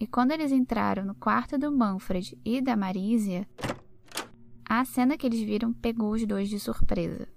E quando eles entraram no quarto do Manfred e da Marisia, a cena que eles viram pegou os dois de surpresa.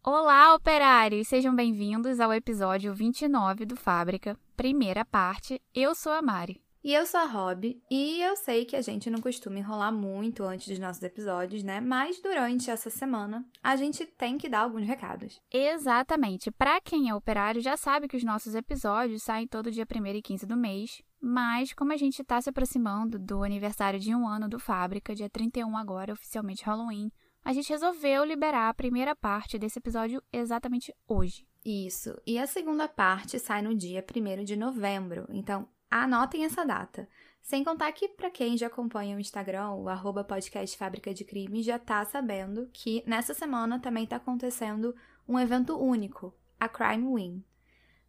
Olá, operários! Sejam bem-vindos ao episódio 29 do Fábrica, primeira parte. Eu sou a Mari. E eu sou a Rob, e eu sei que a gente não costuma enrolar muito antes dos nossos episódios, né? Mas durante essa semana a gente tem que dar alguns recados. Exatamente. Para quem é operário já sabe que os nossos episódios saem todo dia 1 e 15 do mês, mas como a gente está se aproximando do aniversário de um ano do Fábrica, dia 31 agora, oficialmente Halloween, a gente resolveu liberar a primeira parte desse episódio exatamente hoje. Isso. E a segunda parte sai no dia 1 de novembro. Então, Anotem essa data. Sem contar que, para quem já acompanha o Instagram, o arroba podcast Fábrica de Crime, já tá sabendo que nessa semana também tá acontecendo um evento único, a Crime Win.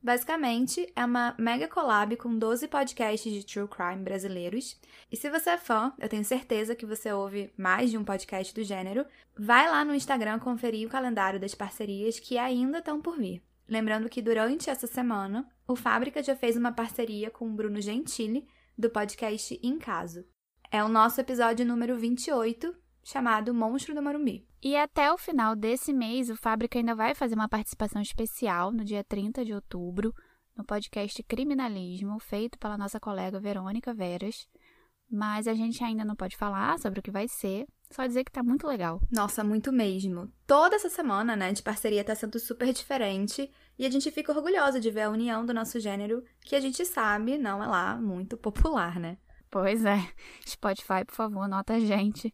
Basicamente, é uma mega collab com 12 podcasts de true crime brasileiros. E se você é fã, eu tenho certeza que você ouve mais de um podcast do gênero, vai lá no Instagram conferir o calendário das parcerias que ainda estão por vir. Lembrando que durante essa semana, o Fábrica já fez uma parceria com o Bruno Gentili, do podcast Em Caso. É o nosso episódio número 28, chamado Monstro do Morumbi. E até o final desse mês, o Fábrica ainda vai fazer uma participação especial no dia 30 de outubro, no podcast Criminalismo, feito pela nossa colega Verônica Veras. Mas a gente ainda não pode falar sobre o que vai ser, só dizer que tá muito legal. Nossa, muito mesmo. Toda essa semana, né, de parceria tá sendo super diferente e a gente fica orgulhosa de ver a união do nosso gênero, que a gente sabe não é lá muito popular, né? Pois é. Spotify, por favor, nota a gente.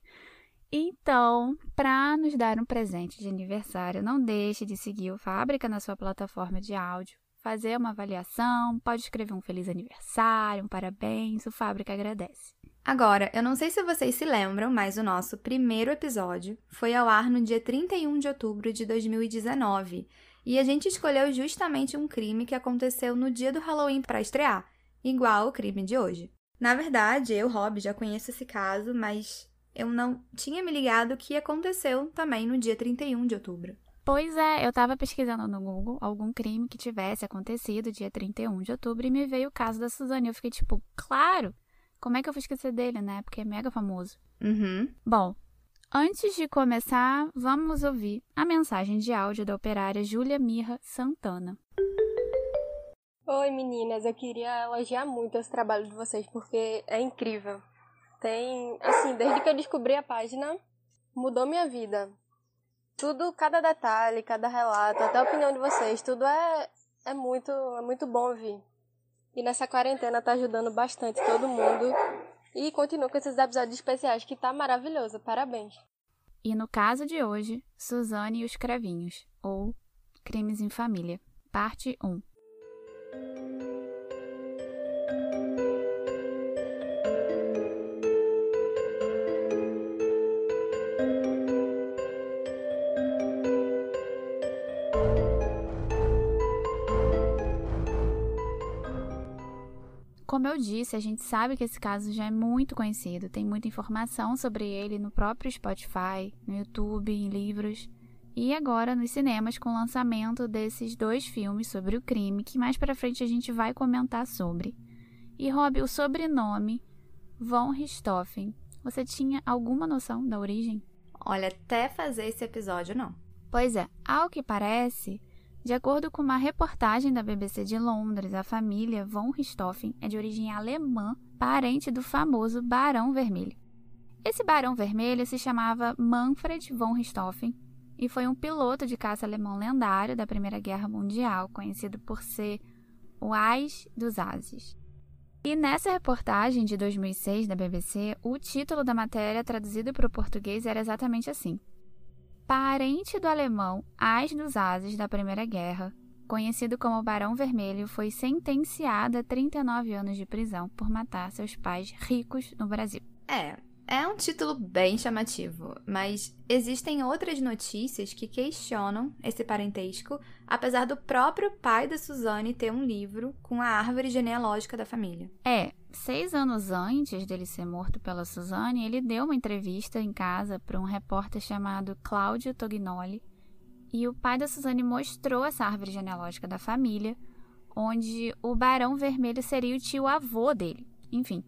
Então, para nos dar um presente de aniversário, não deixe de seguir o Fábrica na sua plataforma de áudio, fazer uma avaliação, pode escrever um feliz aniversário, um parabéns, o Fábrica agradece. Agora, eu não sei se vocês se lembram, mas o nosso primeiro episódio foi ao ar no dia 31 de outubro de 2019 e a gente escolheu justamente um crime que aconteceu no dia do Halloween para estrear, igual o crime de hoje. Na verdade, eu, Rob, já conheço esse caso, mas eu não tinha me ligado que aconteceu também no dia 31 de outubro. Pois é, eu estava pesquisando no Google algum crime que tivesse acontecido dia 31 de outubro e me veio o caso da Suzane. Eu fiquei tipo, claro! Como é que eu vou esquecer dele, né? Porque é mega famoso. Uhum. Bom, antes de começar, vamos ouvir a mensagem de áudio da operária Júlia Mirra Santana. Oi meninas, eu queria elogiar muito esse trabalho de vocês porque é incrível. Tem, assim, desde que eu descobri a página, mudou minha vida. Tudo, cada detalhe, cada relato, até a opinião de vocês, tudo é, é muito, é muito bom ouvir. E nessa quarentena tá ajudando bastante todo mundo. E continua com esses episódios especiais que tá maravilhoso. Parabéns. E no caso de hoje, Suzane e os Cravinhos, ou Crimes em Família, parte 1. Como eu disse, a gente sabe que esse caso já é muito conhecido, tem muita informação sobre ele no próprio Spotify, no YouTube, em livros e agora nos cinemas com o lançamento desses dois filmes sobre o crime, que mais para frente a gente vai comentar sobre. E Rob, o sobrenome Von Richthofen, você tinha alguma noção da origem? Olha, até fazer esse episódio não. Pois é, ao que parece, de acordo com uma reportagem da BBC de Londres, a família von Richthofen é de origem alemã, parente do famoso Barão Vermelho. Esse Barão Vermelho se chamava Manfred von Richthofen e foi um piloto de caça alemão lendário da Primeira Guerra Mundial, conhecido por ser o Ais dos Ases. E nessa reportagem de 2006 da BBC, o título da matéria traduzido para o português era exatamente assim: parente do alemão Ais dos Ases da Primeira Guerra, conhecido como Barão Vermelho, foi sentenciado a 39 anos de prisão por matar seus pais ricos no Brasil. É, é um título bem chamativo, mas existem outras notícias que questionam esse parentesco, apesar do próprio pai da Suzane ter um livro com a árvore genealógica da família. É, seis anos antes dele ser morto pela Suzane, ele deu uma entrevista em casa para um repórter chamado Cláudio Tognoli, e o pai da Suzane mostrou essa árvore genealógica da família, onde o Barão Vermelho seria o tio-avô dele. Enfim.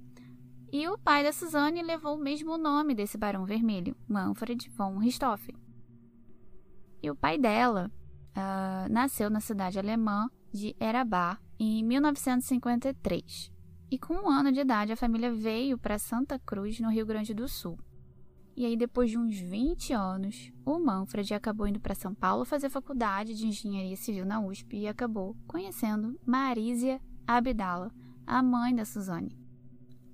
E o pai da Suzane levou o mesmo nome desse Barão Vermelho, Manfred von Richthofen. E o pai dela uh, nasceu na cidade alemã de Erabá em 1953. E com um ano de idade, a família veio para Santa Cruz, no Rio Grande do Sul. E aí, depois de uns 20 anos, o Manfred acabou indo para São Paulo fazer faculdade de engenharia civil na USP e acabou conhecendo Marísia Abdala, a mãe da Suzane.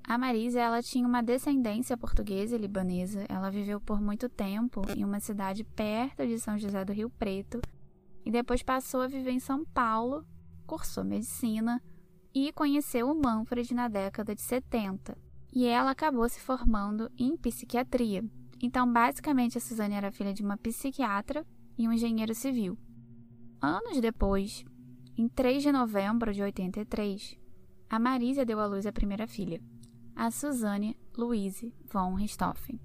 A Marísia ela tinha uma descendência portuguesa e libanesa. Ela viveu por muito tempo em uma cidade perto de São José do Rio Preto e depois passou a viver em São Paulo, cursou medicina e conheceu o Manfred na década de 70 e ela acabou se formando em psiquiatria. Então, basicamente, a Suzane era filha de uma psiquiatra e um engenheiro civil. Anos depois, em 3 de novembro de 83, a Marisa deu à luz a primeira filha, a Suzane Louise von Richthofen.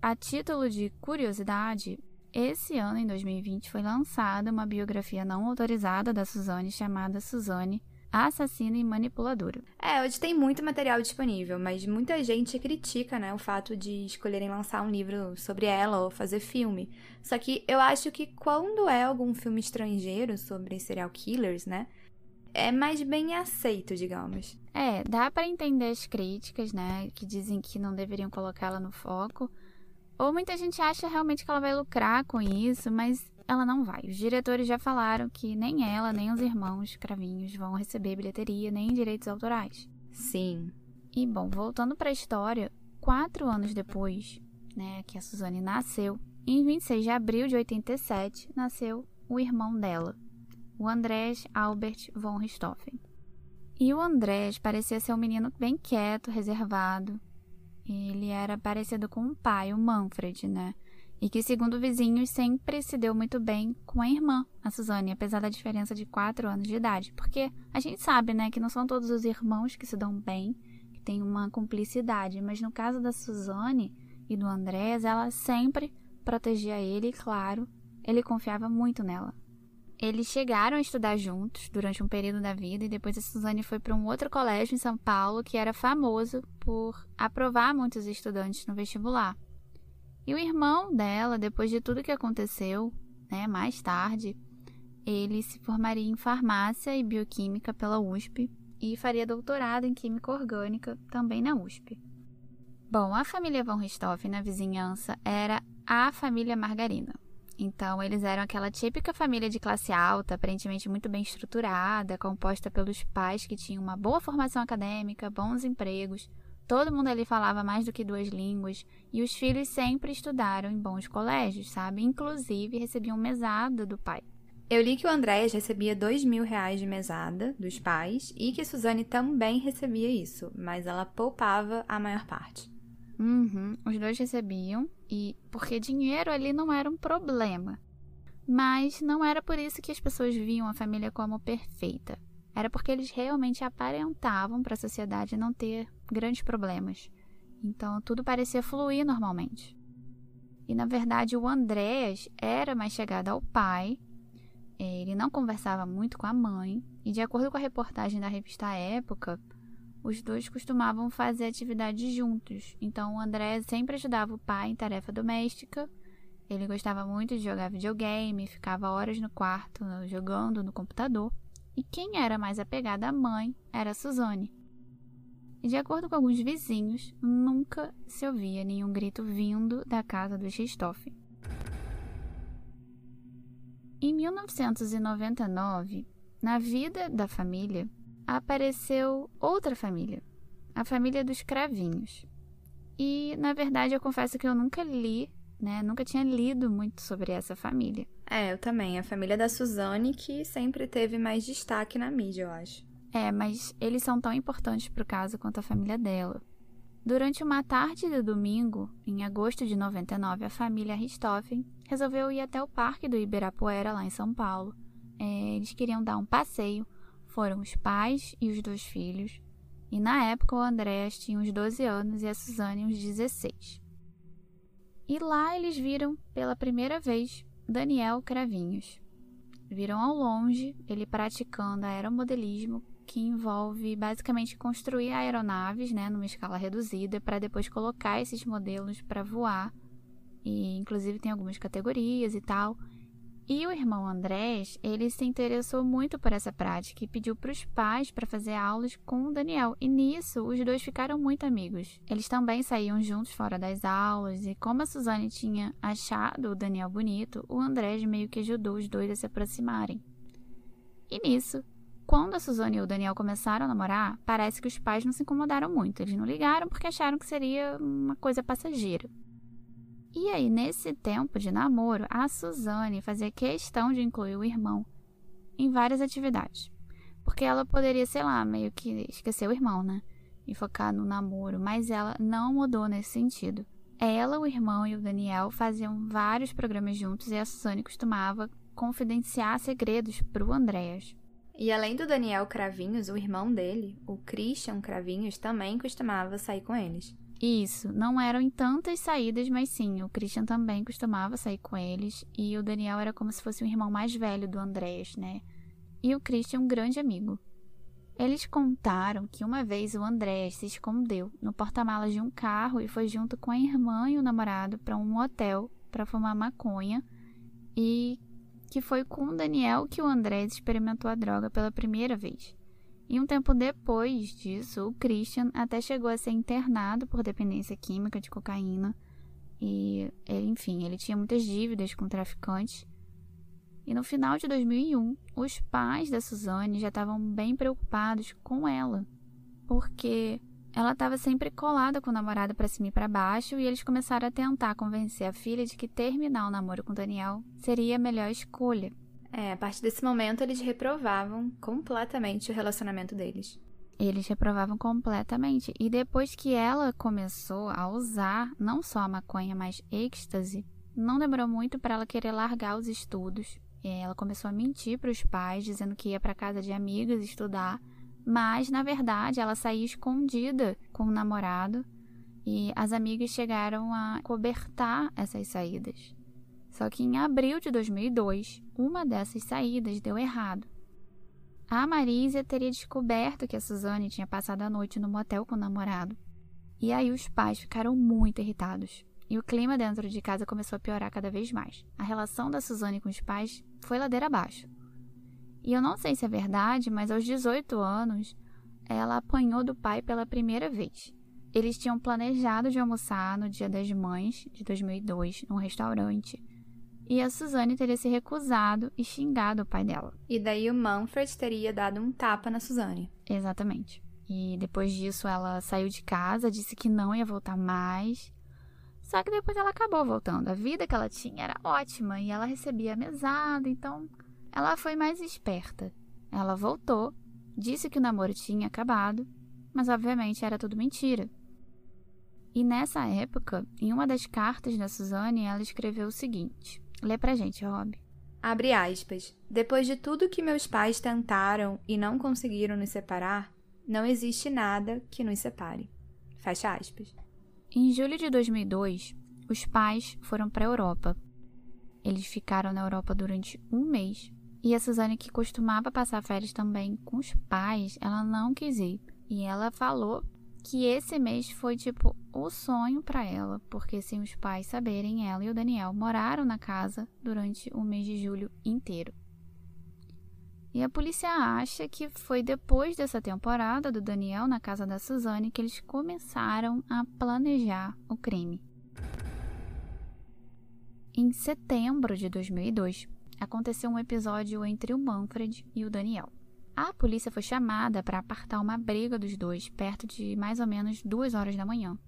A título de curiosidade, esse ano, em 2020, foi lançada uma biografia não autorizada da Suzane chamada Suzane assassina e manipuladora. É, hoje tem muito material disponível, mas muita gente critica, né, o fato de escolherem lançar um livro sobre ela ou fazer filme. Só que eu acho que quando é algum filme estrangeiro sobre serial killers, né, é mais bem aceito, digamos. É, dá para entender as críticas, né, que dizem que não deveriam colocá-la no foco. Ou muita gente acha realmente que ela vai lucrar com isso, mas ela não vai. Os diretores já falaram que nem ela, nem os irmãos Cravinhos vão receber bilheteria nem direitos autorais. Sim. E bom, voltando para a história, quatro anos depois, né, que a Suzane nasceu, em 26 de abril de 87, nasceu o irmão dela, o Andrés Albert von Richthofen. E o Andrés parecia ser um menino bem quieto, reservado. Ele era parecido com o pai, o Manfred, né? E que, segundo vizinhos, sempre se deu muito bem com a irmã, a Suzane, apesar da diferença de 4 anos de idade. Porque a gente sabe, né, que não são todos os irmãos que se dão bem, que têm uma cumplicidade, mas no caso da Suzane e do Andrés, ela sempre protegia ele claro, ele confiava muito nela. Eles chegaram a estudar juntos durante um período da vida e depois a Suzane foi para um outro colégio em São Paulo que era famoso por aprovar muitos estudantes no vestibular. E o irmão dela, depois de tudo que aconteceu, né, mais tarde, ele se formaria em farmácia e bioquímica pela USP e faria doutorado em química orgânica também na USP. Bom, a família von Richthofen na vizinhança era a família Margarina. Então, eles eram aquela típica família de classe alta, aparentemente muito bem estruturada, composta pelos pais que tinham uma boa formação acadêmica, bons empregos, Todo mundo ali falava mais do que duas línguas e os filhos sempre estudaram em bons colégios, sabe? Inclusive recebiam mesada do pai. Eu li que o Andréas recebia dois mil reais de mesada dos pais e que Suzane também recebia isso, mas ela poupava a maior parte. Uhum, os dois recebiam, e porque dinheiro ali não era um problema. Mas não era por isso que as pessoas viam a família como perfeita. Era porque eles realmente aparentavam para a sociedade não ter grandes problemas. Então tudo parecia fluir normalmente. E na verdade o Andréas era mais chegado ao pai, ele não conversava muito com a mãe, e de acordo com a reportagem da revista Época, os dois costumavam fazer atividades juntos. Então o André sempre ajudava o pai em tarefa doméstica. Ele gostava muito de jogar videogame, ficava horas no quarto jogando no computador. E quem era mais apegada à mãe era Suzane. De acordo com alguns vizinhos, nunca se ouvia nenhum grito vindo da casa dos Richthofen. Em 1999, na vida da família, apareceu outra família, a família dos Cravinhos. E, na verdade, eu confesso que eu nunca li, né? Nunca tinha lido muito sobre essa família. É, eu também. A família da Suzane que sempre teve mais destaque na mídia, eu acho. É, mas eles são tão importantes para o caso quanto a família dela. Durante uma tarde de domingo, em agosto de 99, a família Richthofen resolveu ir até o Parque do Ibirapuera, lá em São Paulo. É, eles queriam dar um passeio. Foram os pais e os dois filhos. E na época o Andréas tinha uns 12 anos e a Suzane uns 16. E lá eles viram pela primeira vez Daniel Cravinhos. viram ao longe ele praticando aeromodelismo, que envolve basicamente construir aeronaves, né, numa escala reduzida, para depois colocar esses modelos para voar. E inclusive tem algumas categorias e tal. E o irmão Andrés, ele se interessou muito por essa prática e pediu para os pais para fazer aulas com o Daniel. E nisso, os dois ficaram muito amigos. Eles também saíam juntos fora das aulas e como a Suzane tinha achado o Daniel bonito, o Andrés meio que ajudou os dois a se aproximarem. E nisso, quando a Suzane e o Daniel começaram a namorar, parece que os pais não se incomodaram muito. Eles não ligaram porque acharam que seria uma coisa passageira. E aí, nesse tempo de namoro, a Suzane fazia questão de incluir o irmão em várias atividades. Porque ela poderia, sei lá, meio que esquecer o irmão, né? E focar no namoro, mas ela não mudou nesse sentido. Ela, o irmão e o Daniel faziam vários programas juntos e a Suzane costumava confidenciar segredos para o Andréas. E além do Daniel Cravinhos, o irmão dele, o Christian Cravinhos, também costumava sair com eles. Isso, não eram em tantas saídas, mas sim, o Christian também costumava sair com eles e o Daniel era como se fosse o irmão mais velho do Andrés, né? E o Christian um grande amigo. Eles contaram que uma vez o Andrés se escondeu no porta-malas de um carro e foi junto com a irmã e o namorado para um hotel para fumar maconha e que foi com o Daniel que o Andrés experimentou a droga pela primeira vez. E um tempo depois disso, o Christian até chegou a ser internado por dependência química de cocaína. E, ele, enfim, ele tinha muitas dívidas com traficantes. E no final de 2001, os pais da Suzane já estavam bem preocupados com ela, porque ela estava sempre colada com o namorado para cima e para baixo, e eles começaram a tentar convencer a filha de que terminar o namoro com Daniel seria a melhor escolha. É, a partir desse momento eles reprovavam completamente o relacionamento deles. Eles reprovavam completamente. E depois que ela começou a usar não só a maconha, mas êxtase, não demorou muito para ela querer largar os estudos. Ela começou a mentir para os pais, dizendo que ia para casa de amigas estudar, mas na verdade ela saía escondida com o namorado e as amigas chegaram a cobertar essas saídas. Só que em abril de 2002, uma dessas saídas deu errado. A Marisa teria descoberto que a Suzane tinha passado a noite no motel com o namorado. E aí os pais ficaram muito irritados. E o clima dentro de casa começou a piorar cada vez mais. A relação da Suzane com os pais foi ladeira abaixo. E eu não sei se é verdade, mas aos 18 anos, ela apanhou do pai pela primeira vez. Eles tinham planejado de almoçar no Dia das Mães de 2002 num restaurante e a Suzane teria se recusado e xingado o pai dela. E daí o Manfred teria dado um tapa na Suzane. Exatamente. E depois disso ela saiu de casa, disse que não ia voltar mais. Só que depois ela acabou voltando. A vida que ela tinha era ótima e ela recebia mesada, então ela foi mais esperta. Ela voltou, disse que o namoro tinha acabado, mas obviamente era tudo mentira. E nessa época, em uma das cartas da Suzane, ela escreveu o seguinte: Lê pra gente, Rob. Abre aspas. Depois de tudo que meus pais tentaram e não conseguiram nos separar, não existe nada que nos separe. Fecha aspas. Em julho de 2002, os pais foram para a Europa. Eles ficaram na Europa durante um mês e a Suzane, que costumava passar férias também com os pais, ela não quis ir. E ela falou que esse mês foi tipo o sonho para ela, porque sem os pais saberem, ela e o Daniel moraram na casa durante o mês de julho inteiro. E a polícia acha que foi depois dessa temporada do Daniel na casa da Suzane que eles começaram a planejar o crime. Em setembro de 2002, aconteceu um episódio entre o Manfred e o Daniel. A polícia foi chamada para apartar uma briga dos dois perto de mais ou menos duas horas da manhã.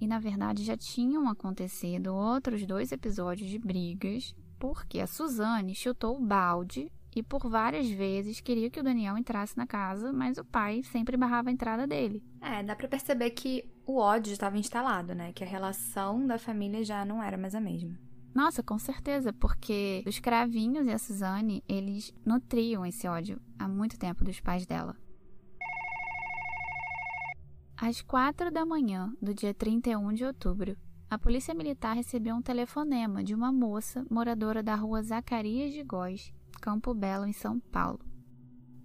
E na verdade já tinham acontecido outros dois episódios de brigas, porque a Suzane chutou o balde e por várias vezes queria que o Daniel entrasse na casa, mas o pai sempre barrava a entrada dele. É, dá para perceber que o ódio estava instalado, né? Que a relação da família já não era mais a mesma. Nossa, com certeza, porque os cravinhos e a Suzane, eles nutriam esse ódio há muito tempo dos pais dela. Às quatro da manhã do dia 31 de outubro, a polícia militar recebeu um telefonema de uma moça moradora da rua Zacarias de Góes, Campo Belo, em São Paulo.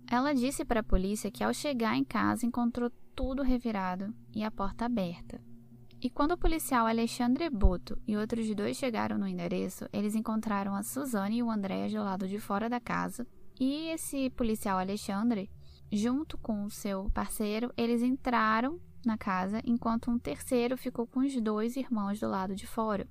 Ela disse para a polícia que ao chegar em casa encontrou tudo revirado e a porta aberta. E quando o policial Alexandre Boto e outros dois chegaram no endereço, eles encontraram a Suzane e o Andréas do lado de fora da casa. E esse policial Alexandre, junto com o seu parceiro, eles entraram na casa, enquanto um terceiro ficou com os dois irmãos do lado de fora.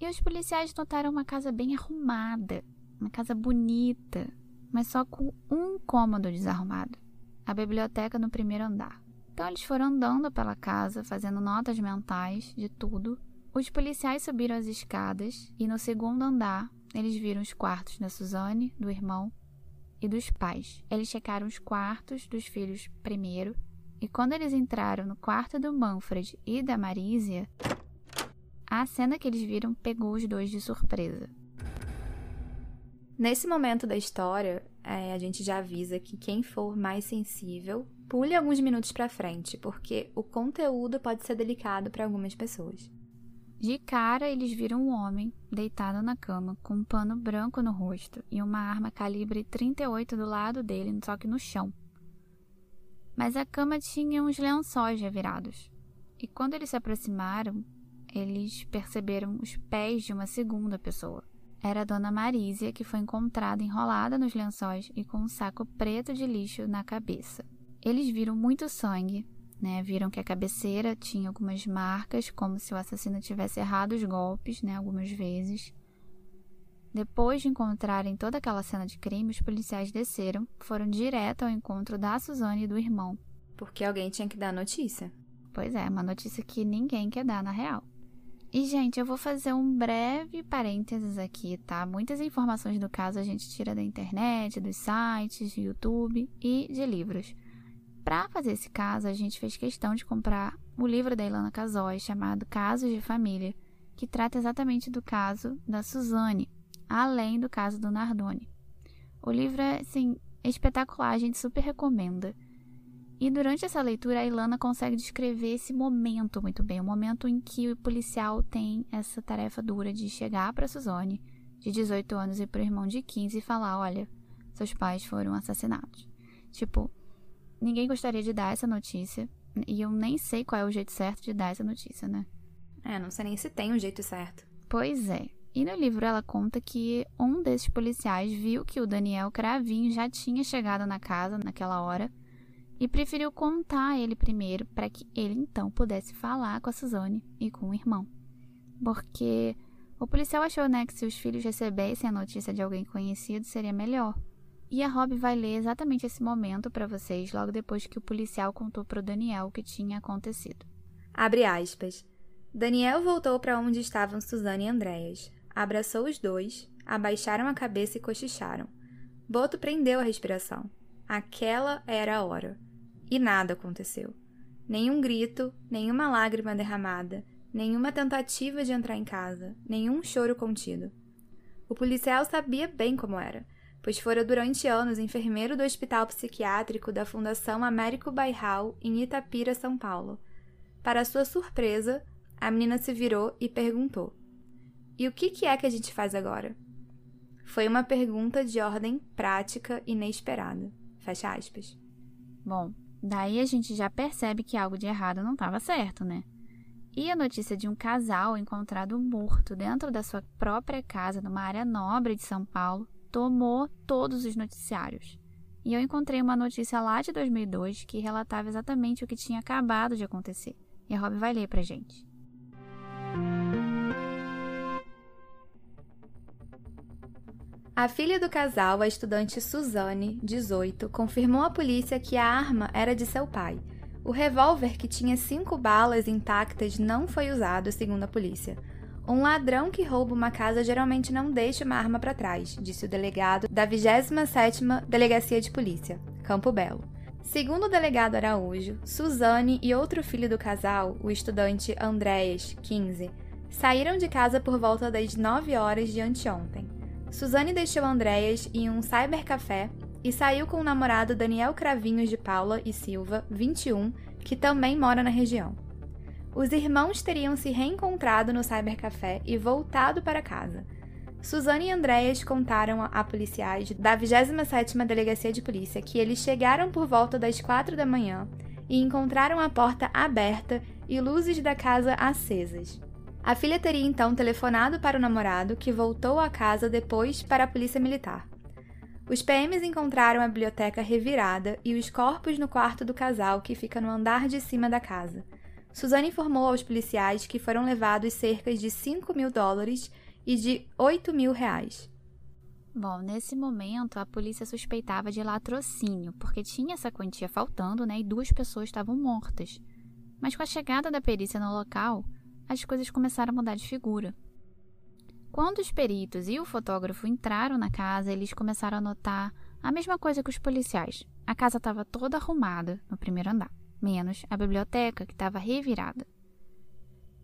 E os policiais notaram uma casa bem arrumada, uma casa bonita, mas só com um cômodo desarrumado a biblioteca no primeiro andar. Então eles foram andando pela casa, fazendo notas mentais de tudo. Os policiais subiram as escadas e no segundo andar eles viram os quartos da Suzane, do irmão e dos pais. Eles checaram os quartos dos filhos primeiro e quando eles entraram no quarto do Manfred e da Marísia, a cena que eles viram pegou os dois de surpresa. Nesse momento da história, é, a gente já avisa que quem for mais sensível, pule alguns minutos para frente, porque o conteúdo pode ser delicado para algumas pessoas. De cara, eles viram um homem deitado na cama, com um pano branco no rosto e uma arma calibre 38 do lado dele, só que no chão. Mas a cama tinha uns lençóis revirados. E quando eles se aproximaram, eles perceberam os pés de uma segunda pessoa era a dona Marísia, que foi encontrada enrolada nos lençóis e com um saco preto de lixo na cabeça. Eles viram muito sangue, né? Viram que a cabeceira tinha algumas marcas, como se o assassino tivesse errado os golpes, né? Algumas vezes. Depois de encontrarem toda aquela cena de crime, os policiais desceram, foram direto ao encontro da Suzane e do irmão. Porque alguém tinha que dar notícia. Pois é, uma notícia que ninguém quer dar na real. E, gente, eu vou fazer um breve parênteses aqui, tá? Muitas informações do caso a gente tira da internet, dos sites, do YouTube e de livros. Para fazer esse caso, a gente fez questão de comprar o livro da Ilana Casói chamado Casos de Família, que trata exatamente do caso da Suzane, além do caso do Nardoni. O livro é, assim, espetacular, a gente super recomenda. E durante essa leitura, a Ilana consegue descrever esse momento muito bem, o momento em que o policial tem essa tarefa dura de chegar para Suzane, de 18 anos, e para o irmão de 15 e falar: olha, seus pais foram assassinados. Tipo, ninguém gostaria de dar essa notícia, e eu nem sei qual é o jeito certo de dar essa notícia, né? É, não sei nem se tem um jeito certo. Pois é. E no livro ela conta que um desses policiais viu que o Daniel Cravinho já tinha chegado na casa naquela hora e preferiu contar a ele primeiro para que ele então pudesse falar com a Suzane e com o irmão. Porque o policial achou né, que se os filhos recebessem a notícia de alguém conhecido seria melhor. E a Rob vai ler exatamente esse momento para vocês logo depois que o policial contou para o Daniel o que tinha acontecido. Abre aspas. Daniel voltou para onde estavam Suzane e Andréas. Abraçou os dois, abaixaram a cabeça e cochicharam. Boto prendeu a respiração. Aquela era a hora. E nada aconteceu. Nenhum grito, nenhuma lágrima derramada, nenhuma tentativa de entrar em casa, nenhum choro contido. O policial sabia bem como era, pois fora durante anos enfermeiro do Hospital Psiquiátrico da Fundação Américo Bairral, em Itapira, São Paulo. Para sua surpresa, a menina se virou e perguntou: E o que, que é que a gente faz agora? Foi uma pergunta de ordem prática inesperada. Fecha aspas. Bom, Daí a gente já percebe que algo de errado não estava certo, né? E a notícia de um casal encontrado morto dentro da sua própria casa numa área nobre de São Paulo tomou todos os noticiários. E eu encontrei uma notícia lá de 2002 que relatava exatamente o que tinha acabado de acontecer. E a Rob vai ler pra gente. A filha do casal, a estudante Suzane, 18, confirmou à polícia que a arma era de seu pai. O revólver, que tinha cinco balas intactas, não foi usado, segundo a polícia. Um ladrão que rouba uma casa geralmente não deixa uma arma para trás, disse o delegado da 27ª Delegacia de Polícia, Campo Belo. Segundo o delegado Araújo, Suzane e outro filho do casal, o estudante Andréas, 15, saíram de casa por volta das 9 horas de anteontem. Suzane deixou Andréas em um cybercafé e saiu com o namorado Daniel Cravinhos de Paula e Silva, 21, que também mora na região. Os irmãos teriam se reencontrado no cybercafé e voltado para casa. Suzane e Andréas contaram a policiais da 27ª Delegacia de Polícia que eles chegaram por volta das 4 da manhã e encontraram a porta aberta e luzes da casa acesas. A filha teria então telefonado para o namorado, que voltou à casa depois para a polícia militar. Os PMs encontraram a biblioteca revirada e os corpos no quarto do casal, que fica no andar de cima da casa. Suzane informou aos policiais que foram levados cerca de 5 mil dólares e de 8 mil reais. Bom, nesse momento a polícia suspeitava de latrocínio, porque tinha essa quantia faltando, né? E duas pessoas estavam mortas. Mas com a chegada da perícia no local, as coisas começaram a mudar de figura. Quando os peritos e o fotógrafo entraram na casa, eles começaram a notar a mesma coisa que os policiais. A casa estava toda arrumada no primeiro andar, menos a biblioteca, que estava revirada.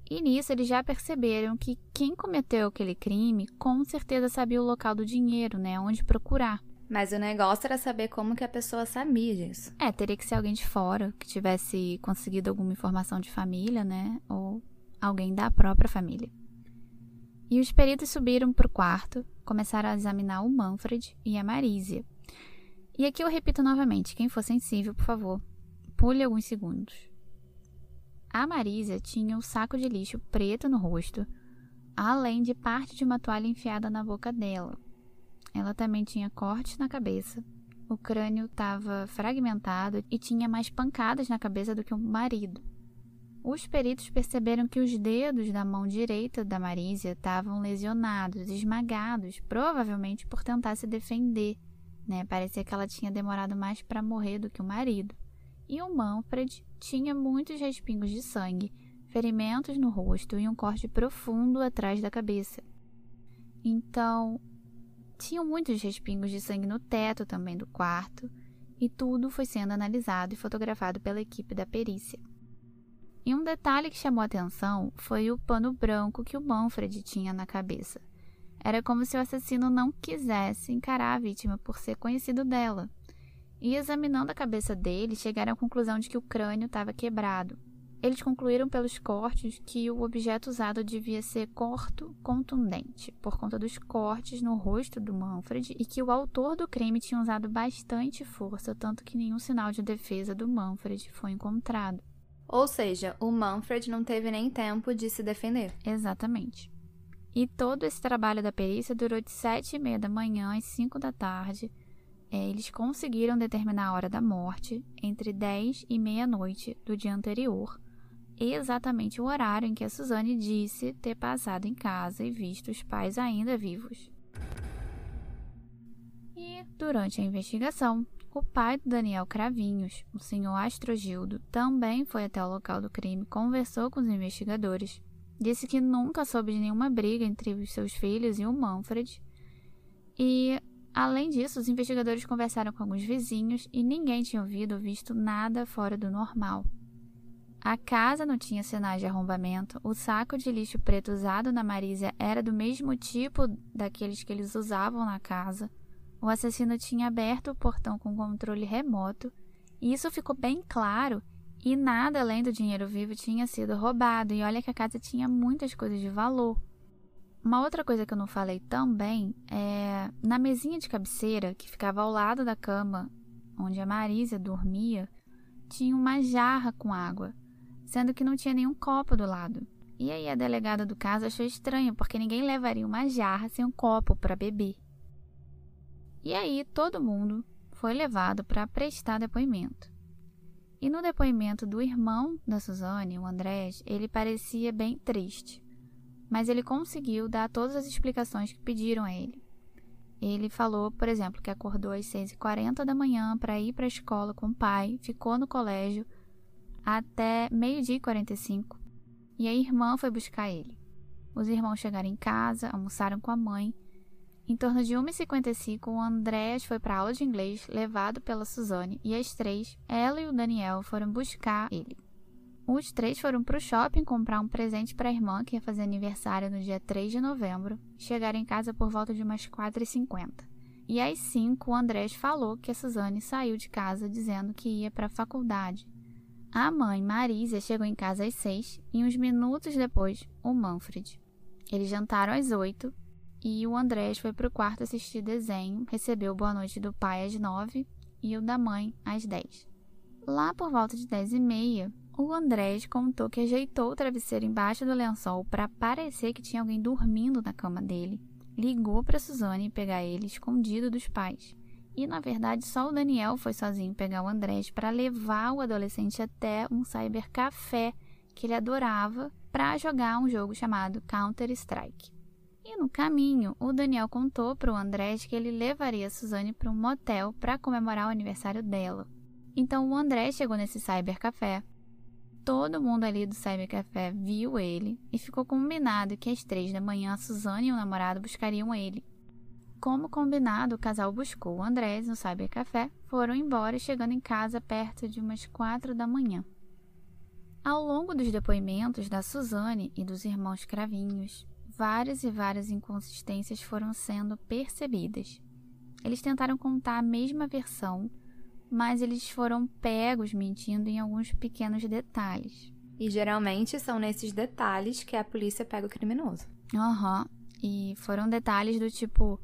E nisso eles já perceberam que quem cometeu aquele crime com certeza sabia o local do dinheiro, né? Onde procurar. Mas o negócio era saber como que a pessoa sabia disso. É, teria que ser alguém de fora, que tivesse conseguido alguma informação de família, né? Ou alguém da própria família. E os peritos subiram para o quarto, começaram a examinar o Manfred e a Marísia. E aqui eu repito novamente: quem for sensível, por favor, pule alguns segundos. A Marisa tinha um saco de lixo preto no rosto, além de parte de uma toalha enfiada na boca dela. Ela também tinha cortes na cabeça. O crânio estava fragmentado e tinha mais pancadas na cabeça do que o marido. Os peritos perceberam que os dedos da mão direita da Marísia estavam lesionados, esmagados, provavelmente por tentar se defender. Né? Parecia que ela tinha demorado mais para morrer do que o marido e o Manfred tinha muitos respingos de sangue, ferimentos no rosto e um corte profundo atrás da cabeça. Então, tinham muitos respingos de sangue no teto também do quarto, e tudo foi sendo analisado e fotografado pela equipe da perícia. E um detalhe que chamou a atenção foi o pano branco que o Manfred tinha na cabeça. Era como se o assassino não quisesse encarar a vítima por ser conhecido dela e examinando a cabeça dele, chegaram à conclusão de que o crânio estava quebrado. Eles concluíram pelos cortes que o objeto usado devia ser corto contundente, por conta dos cortes no rosto do Manfred, e que o autor do crime tinha usado bastante força, tanto que nenhum sinal de defesa do Manfred foi encontrado. Ou seja, o Manfred não teve nem tempo de se defender. Exatamente. E todo esse trabalho da perícia durou de sete e meia da manhã às cinco da tarde, eles conseguiram determinar a hora da morte entre 10 e meia-noite do dia anterior, exatamente o horário em que a Suzane disse ter passado em casa e visto os pais ainda vivos. E, durante a investigação, o pai do Daniel Cravinhos, o senhor Astrogildo, também foi até o local do crime, conversou com os investigadores, disse que nunca soube de nenhuma briga entre os seus filhos e o Manfred, e Além disso, os investigadores conversaram com alguns vizinhos e ninguém tinha ouvido ou visto nada fora do normal. A casa não tinha sinais de arrombamento, o saco de lixo preto usado na Marísia era do mesmo tipo daqueles que eles usavam na casa. O assassino tinha aberto o portão com controle remoto, e isso ficou bem claro, e nada além do dinheiro vivo tinha sido roubado, e olha que a casa tinha muitas coisas de valor. Uma outra coisa que eu não falei também é na mesinha de cabeceira que ficava ao lado da cama onde a Marisa dormia, tinha uma jarra com água, sendo que não tinha nenhum copo do lado. E aí a delegada do caso achou estranho, porque ninguém levaria uma jarra sem um copo para beber. E aí todo mundo foi levado para prestar depoimento. E no depoimento do irmão da Suzane, o Andrés, ele parecia bem triste mas ele conseguiu dar todas as explicações que pediram a ele. Ele falou, por exemplo, que acordou às 6h40 da manhã para ir para a escola com o pai, ficou no colégio até meio-dia e 45 e a irmã foi buscar ele. Os irmãos chegaram em casa, almoçaram com a mãe. Em torno de 1h55, o Andrés foi para a aula de inglês, levado pela Suzane, e às três, ela e o Daniel foram buscar ele. Os três foram para o shopping comprar um presente para a irmã, que ia fazer aniversário no dia 3 de novembro. Chegaram em casa por volta de umas 4h50. E às 5, o Andrés falou que a Suzane saiu de casa dizendo que ia para a faculdade. A mãe, Marisa, chegou em casa às 6 e uns minutos depois, o Manfred. Eles jantaram às 8 e o Andrés foi pro quarto assistir desenho, recebeu boa noite do pai às nove e o da mãe às dez. Lá por volta de dez e meia, o Andrés contou que ajeitou o travesseiro embaixo do lençol para parecer que tinha alguém dormindo na cama dele. Ligou para Suzane pegar ele escondido dos pais. E na verdade só o Daniel foi sozinho pegar o Andrés para levar o adolescente até um cybercafé que ele adorava para jogar um jogo chamado Counter Strike. E no caminho, o Daniel contou para o Andrés que ele levaria a Suzane para um motel para comemorar o aniversário dela. Então o André chegou nesse cybercafé, Todo mundo ali do Cybercafé viu ele e ficou combinado que às três da manhã a Suzane e o namorado buscariam ele. Como combinado, o casal buscou o Andrés no Cybercafé, foram embora chegando em casa perto de umas quatro da manhã. Ao longo dos depoimentos da Suzane e dos irmãos Cravinhos, várias e várias inconsistências foram sendo percebidas. Eles tentaram contar a mesma versão mas eles foram pegos mentindo em alguns pequenos detalhes. E geralmente são nesses detalhes que a polícia pega o criminoso. Aham. Uhum. E foram detalhes do tipo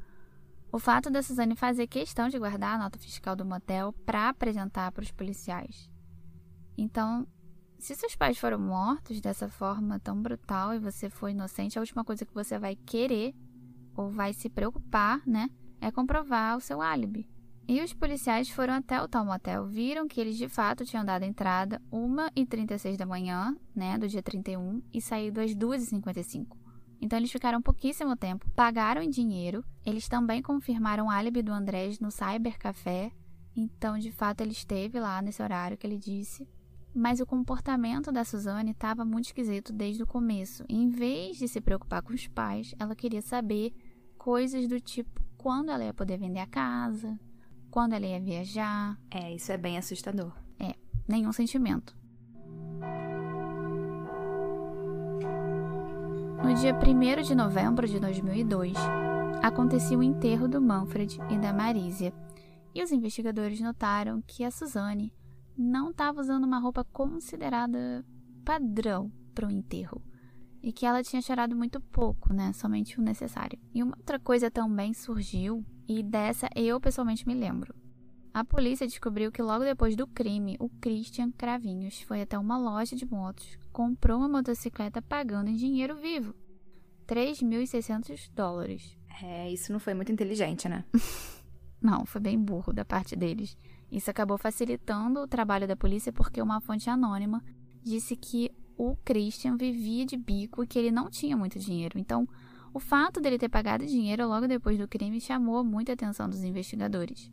o fato da Suzane fazer questão de guardar a nota fiscal do motel para apresentar para os policiais. Então, se seus pais foram mortos dessa forma tão brutal e você foi inocente, a última coisa que você vai querer ou vai se preocupar, né, é comprovar o seu álibi. E os policiais foram até o tal motel, viram que eles de fato tinham dado entrada 1h36 da manhã, né, do dia 31, e saído às 2h55. Então eles ficaram pouquíssimo tempo, pagaram em dinheiro, eles também confirmaram o álibi do Andrés no cybercafé, então de fato ele esteve lá nesse horário que ele disse. Mas o comportamento da Suzane estava muito esquisito desde o começo. em vez de se preocupar com os pais, ela queria saber coisas do tipo quando ela ia poder vender a casa, quando ela ia viajar. É, isso é bem assustador. É, nenhum sentimento. No dia 1 de novembro de 2002, acontecia o enterro do Manfred e da Marísia, e os investigadores notaram que a Suzane não estava usando uma roupa considerada padrão para o enterro e que ela tinha chorado muito pouco, né? Somente o necessário. E uma outra coisa também surgiu e dessa eu pessoalmente me lembro. A polícia descobriu que logo depois do crime, o Christian Cravinhos foi até uma loja de motos, comprou uma motocicleta pagando em dinheiro vivo. 3.600 dólares. É, isso não foi muito inteligente, né? não, foi bem burro da parte deles. Isso acabou facilitando o trabalho da polícia porque uma fonte anônima disse que o Christian vivia de bico e que ele não tinha muito dinheiro. Então, o fato dele ter pagado dinheiro logo depois do crime chamou muita atenção dos investigadores.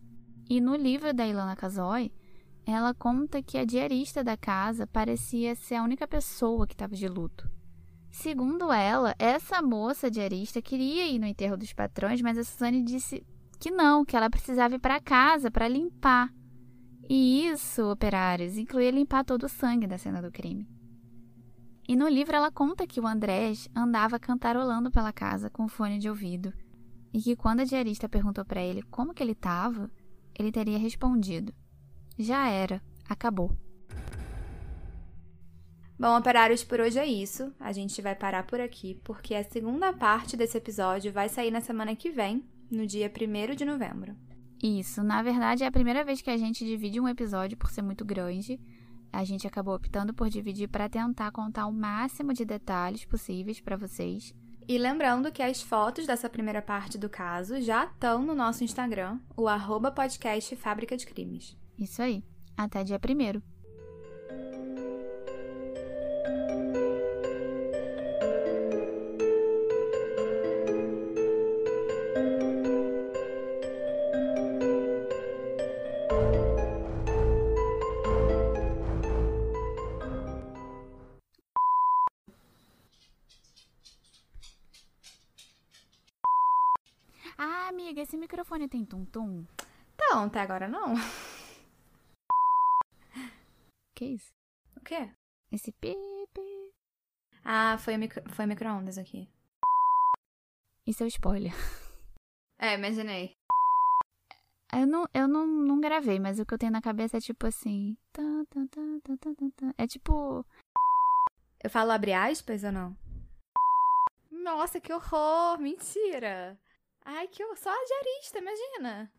E no livro da Ilana Kazoy, ela conta que a diarista da casa parecia ser a única pessoa que estava de luto. Segundo ela, essa moça diarista queria ir no enterro dos patrões, mas a Suzane disse que não, que ela precisava ir para casa para limpar. E isso, operários, incluía limpar todo o sangue da cena do crime. E no livro ela conta que o Andrés andava cantarolando pela casa com fone de ouvido e que quando a diarista perguntou para ele como que ele estava, ele teria respondido: Já era, acabou. Bom, operários, por hoje é isso. A gente vai parar por aqui, porque a segunda parte desse episódio vai sair na semana que vem, no dia 1 de novembro. Isso, na verdade é a primeira vez que a gente divide um episódio por ser muito grande a gente acabou optando por dividir para tentar contar o máximo de detalhes possíveis para vocês. E lembrando que as fotos dessa primeira parte do caso já estão no nosso Instagram, o arroba podcast Fábrica de Crimes. Isso aí. Até dia primeiro. Tem tum-tum? Não, até agora não. Que isso? O quê? Esse pi, Ah, foi, micro... foi micro-ondas aqui. Isso é o spoiler. É, imaginei. Eu não, eu não, não gravei, mas o que eu tenho na cabeça é tipo assim. É tipo. Eu falo abre aspas ou não? Nossa, que horror! Mentira! Ai, que horror! Só a diarista, imagina!